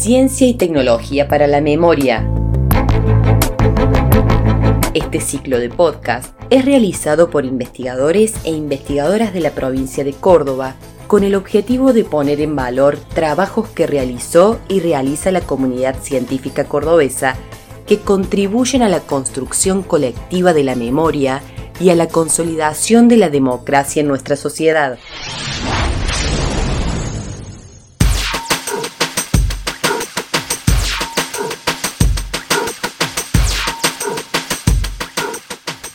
Ciencia y tecnología para la memoria. Este ciclo de podcast es realizado por investigadores e investigadoras de la provincia de Córdoba con el objetivo de poner en valor trabajos que realizó y realiza la comunidad científica cordobesa que contribuyen a la construcción colectiva de la memoria y a la consolidación de la democracia en nuestra sociedad.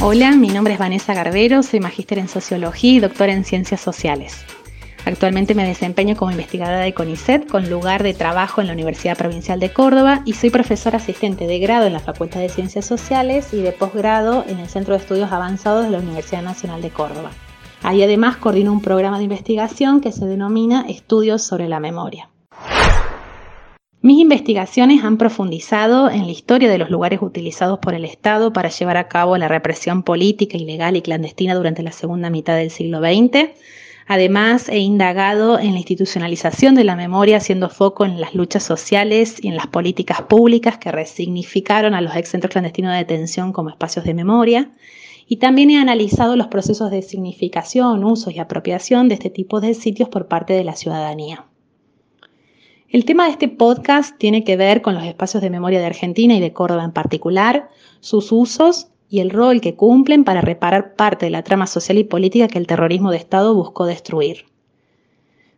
Hola, mi nombre es Vanessa Garbero, soy magíster en Sociología y doctora en Ciencias Sociales. Actualmente me desempeño como investigadora de CONICET con lugar de trabajo en la Universidad Provincial de Córdoba y soy profesora asistente de grado en la Facultad de Ciencias Sociales y de posgrado en el Centro de Estudios Avanzados de la Universidad Nacional de Córdoba. Ahí además coordino un programa de investigación que se denomina Estudios sobre la Memoria. Mis investigaciones han profundizado en la historia de los lugares utilizados por el Estado para llevar a cabo la represión política, ilegal y clandestina durante la segunda mitad del siglo XX, Además, he indagado en la institucionalización de la memoria, haciendo foco en las luchas sociales y en las políticas públicas que resignificaron a los ex centros clandestinos de detención como espacios de memoria. Y también he analizado los procesos de significación, uso y apropiación de este tipo de sitios por parte de la ciudadanía. El tema de este podcast tiene que ver con los espacios de memoria de Argentina y de Córdoba en particular, sus usos y el rol que cumplen para reparar parte de la trama social y política que el terrorismo de Estado buscó destruir.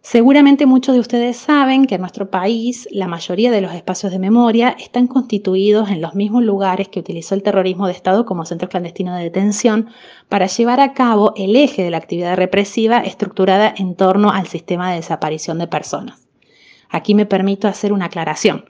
Seguramente muchos de ustedes saben que en nuestro país la mayoría de los espacios de memoria están constituidos en los mismos lugares que utilizó el terrorismo de Estado como centro clandestino de detención para llevar a cabo el eje de la actividad represiva estructurada en torno al sistema de desaparición de personas. Aquí me permito hacer una aclaración.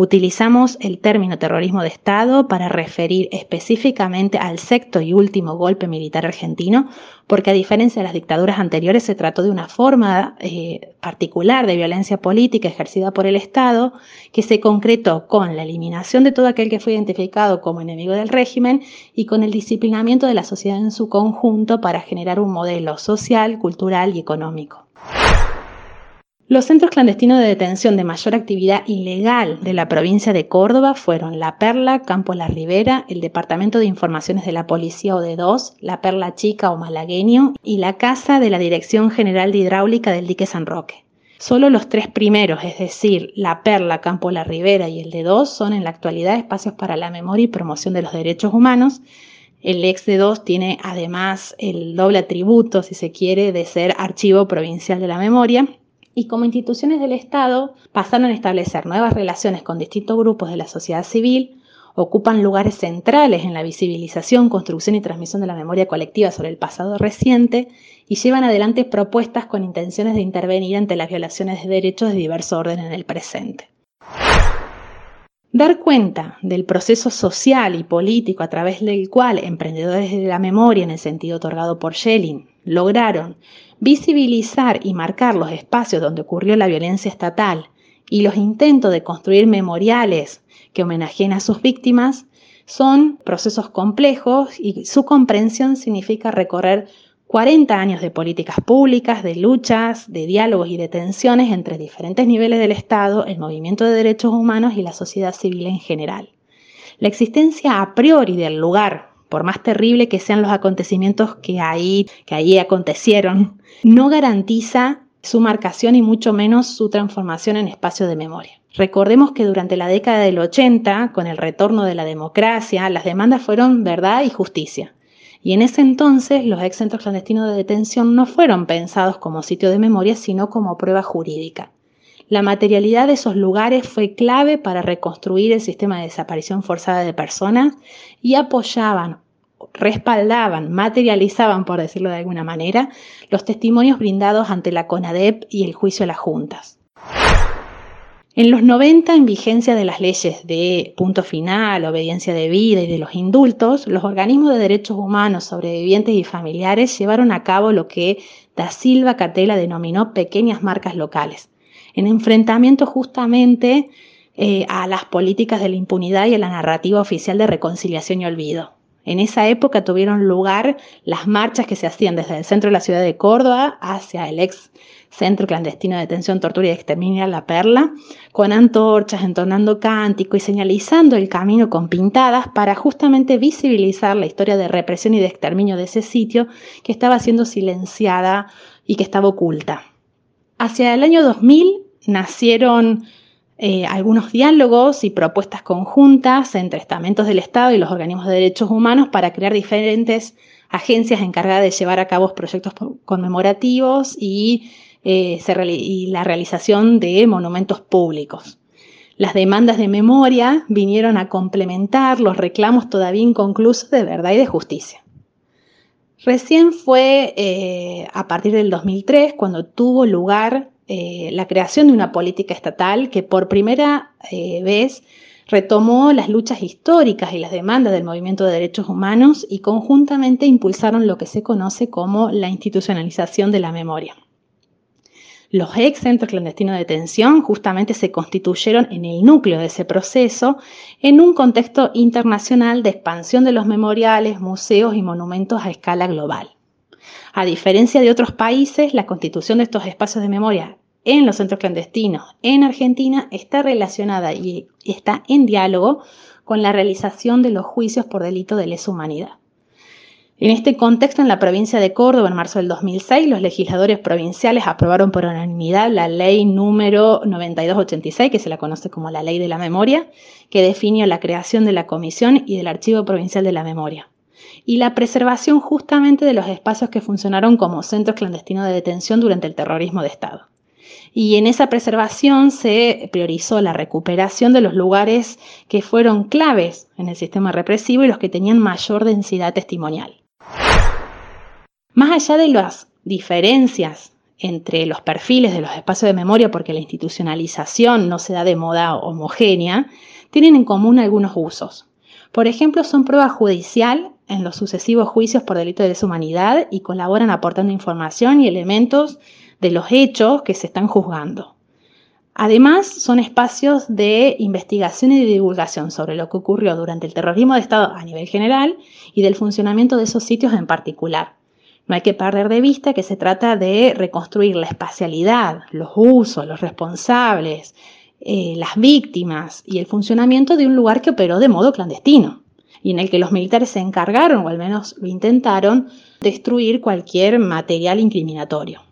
Utilizamos el término terrorismo de Estado para referir específicamente al sexto y último golpe militar argentino, porque a diferencia de las dictaduras anteriores se trató de una forma eh, particular de violencia política ejercida por el Estado que se concretó con la eliminación de todo aquel que fue identificado como enemigo del régimen y con el disciplinamiento de la sociedad en su conjunto para generar un modelo social, cultural y económico. Los centros clandestinos de detención de mayor actividad ilegal de la provincia de Córdoba fueron La Perla, Campo La Ribera, el Departamento de Informaciones de la Policía OD2, La Perla Chica o Malagueño y la Casa de la Dirección General de Hidráulica del Dique San Roque. Solo los tres primeros, es decir, La Perla, Campo La Ribera y el D2, son en la actualidad espacios para la memoria y promoción de los derechos humanos. El ex D2 tiene además el doble atributo, si se quiere, de ser archivo provincial de la memoria y como instituciones del Estado pasaron a establecer nuevas relaciones con distintos grupos de la sociedad civil, ocupan lugares centrales en la visibilización, construcción y transmisión de la memoria colectiva sobre el pasado reciente y llevan adelante propuestas con intenciones de intervenir ante las violaciones de derechos de diverso orden en el presente. Dar cuenta del proceso social y político a través del cual emprendedores de la memoria, en el sentido otorgado por Schelling, lograron visibilizar y marcar los espacios donde ocurrió la violencia estatal y los intentos de construir memoriales que homenajeen a sus víctimas son procesos complejos y su comprensión significa recorrer 40 años de políticas públicas, de luchas, de diálogos y de tensiones entre diferentes niveles del Estado, el movimiento de derechos humanos y la sociedad civil en general. La existencia a priori del lugar por más terrible que sean los acontecimientos que ahí, que ahí acontecieron, no garantiza su marcación y mucho menos su transformación en espacio de memoria. Recordemos que durante la década del 80, con el retorno de la democracia, las demandas fueron verdad y justicia. Y en ese entonces los ex centros clandestinos de detención no fueron pensados como sitio de memoria, sino como prueba jurídica. La materialidad de esos lugares fue clave para reconstruir el sistema de desaparición forzada de personas y apoyaban, respaldaban, materializaban, por decirlo de alguna manera, los testimonios brindados ante la CONADEP y el juicio de las juntas. En los 90, en vigencia de las leyes de punto final, obediencia de vida y de los indultos, los organismos de derechos humanos, sobrevivientes y familiares llevaron a cabo lo que Da Silva Catela denominó pequeñas marcas locales, en enfrentamiento justamente eh, a las políticas de la impunidad y a la narrativa oficial de reconciliación y olvido. En esa época tuvieron lugar las marchas que se hacían desde el centro de la ciudad de Córdoba hacia el ex Centro Clandestino de Detención, Tortura y Exterminio La Perla, con antorchas, entonando cántico y señalizando el camino con pintadas para justamente visibilizar la historia de represión y de exterminio de ese sitio que estaba siendo silenciada y que estaba oculta. Hacia el año 2000 nacieron eh, algunos diálogos y propuestas conjuntas entre estamentos del Estado y los organismos de derechos humanos para crear diferentes agencias encargadas de llevar a cabo proyectos conmemorativos y, eh, y la realización de monumentos públicos. Las demandas de memoria vinieron a complementar los reclamos todavía inconclusos de verdad y de justicia. Recién fue eh, a partir del 2003 cuando tuvo lugar eh, la creación de una política estatal que por primera vez retomó las luchas históricas y las demandas del movimiento de derechos humanos y conjuntamente impulsaron lo que se conoce como la institucionalización de la memoria. Los ex centros clandestinos de detención justamente se constituyeron en el núcleo de ese proceso en un contexto internacional de expansión de los memoriales, museos y monumentos a escala global. A diferencia de otros países, la constitución de estos espacios de memoria en los centros clandestinos en Argentina está relacionada y está en diálogo con la realización de los juicios por delito de lesa humanidad. En este contexto, en la provincia de Córdoba, en marzo del 2006, los legisladores provinciales aprobaron por unanimidad la ley número 9286, que se la conoce como la ley de la memoria, que definió la creación de la comisión y del archivo provincial de la memoria y la preservación justamente de los espacios que funcionaron como centros clandestinos de detención durante el terrorismo de Estado. Y en esa preservación se priorizó la recuperación de los lugares que fueron claves en el sistema represivo y los que tenían mayor densidad testimonial. Más allá de las diferencias entre los perfiles de los espacios de memoria, porque la institucionalización no se da de moda homogénea, tienen en común algunos usos. Por ejemplo, son prueba judicial en los sucesivos juicios por delito de deshumanidad y colaboran aportando información y elementos de los hechos que se están juzgando. Además, son espacios de investigación y de divulgación sobre lo que ocurrió durante el terrorismo de Estado a nivel general y del funcionamiento de esos sitios en particular. No hay que perder de vista que se trata de reconstruir la espacialidad, los usos, los responsables, eh, las víctimas y el funcionamiento de un lugar que operó de modo clandestino y en el que los militares se encargaron, o al menos lo intentaron, destruir cualquier material incriminatorio.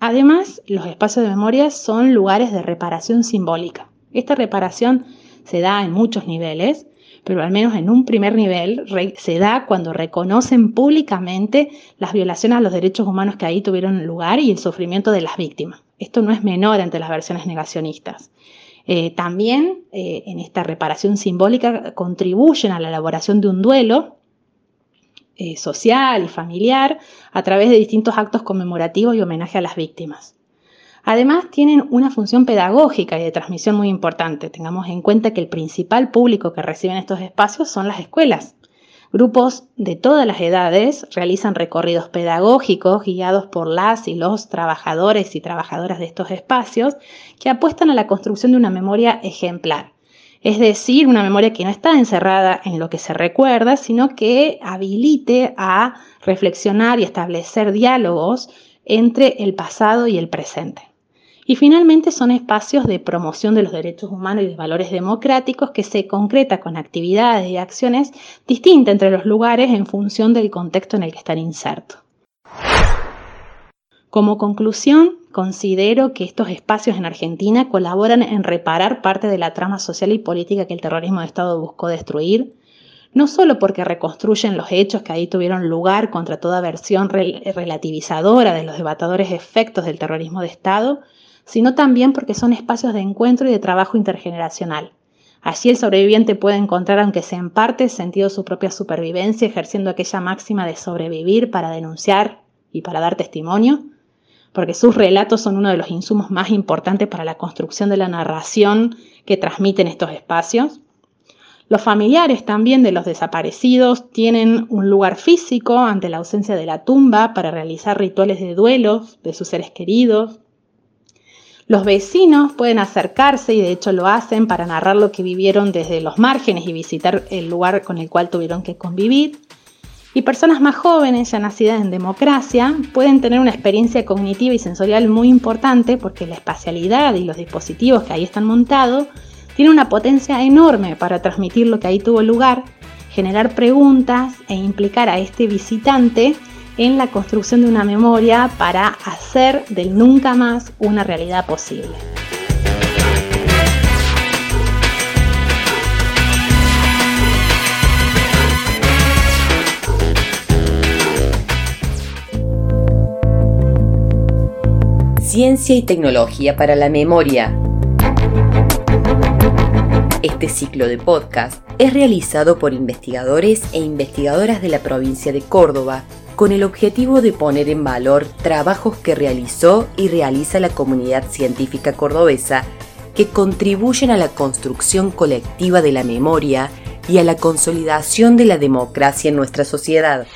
Además, los espacios de memoria son lugares de reparación simbólica. Esta reparación se da en muchos niveles, pero al menos en un primer nivel se da cuando reconocen públicamente las violaciones a los derechos humanos que ahí tuvieron lugar y el sufrimiento de las víctimas. Esto no es menor ante las versiones negacionistas. Eh, también eh, en esta reparación simbólica contribuyen a la elaboración de un duelo eh, social y familiar a través de distintos actos conmemorativos y homenaje a las víctimas. Además, tienen una función pedagógica y de transmisión muy importante. Tengamos en cuenta que el principal público que reciben estos espacios son las escuelas. Grupos de todas las edades realizan recorridos pedagógicos guiados por las y los trabajadores y trabajadoras de estos espacios que apuestan a la construcción de una memoria ejemplar es decir, una memoria que no está encerrada en lo que se recuerda, sino que habilite a reflexionar y establecer diálogos entre el pasado y el presente. Y finalmente son espacios de promoción de los derechos humanos y de valores democráticos que se concreta con actividades y acciones distintas entre los lugares en función del contexto en el que están insertos. Como conclusión, considero que estos espacios en Argentina colaboran en reparar parte de la trama social y política que el terrorismo de Estado buscó destruir, no solo porque reconstruyen los hechos que ahí tuvieron lugar contra toda versión relativizadora de los debatadores efectos del terrorismo de Estado, sino también porque son espacios de encuentro y de trabajo intergeneracional. Allí el sobreviviente puede encontrar, aunque sea en parte, sentido su propia supervivencia, ejerciendo aquella máxima de sobrevivir para denunciar y para dar testimonio, porque sus relatos son uno de los insumos más importantes para la construcción de la narración que transmiten estos espacios. Los familiares también de los desaparecidos tienen un lugar físico ante la ausencia de la tumba para realizar rituales de duelo de sus seres queridos. Los vecinos pueden acercarse y de hecho lo hacen para narrar lo que vivieron desde los márgenes y visitar el lugar con el cual tuvieron que convivir. Y personas más jóvenes, ya nacidas en democracia, pueden tener una experiencia cognitiva y sensorial muy importante porque la espacialidad y los dispositivos que ahí están montados tienen una potencia enorme para transmitir lo que ahí tuvo lugar, generar preguntas e implicar a este visitante en la construcción de una memoria para hacer del nunca más una realidad posible. Ciencia y tecnología para la memoria. Este ciclo de podcast es realizado por investigadores e investigadoras de la provincia de Córdoba con el objetivo de poner en valor trabajos que realizó y realiza la comunidad científica cordobesa que contribuyen a la construcción colectiva de la memoria y a la consolidación de la democracia en nuestra sociedad.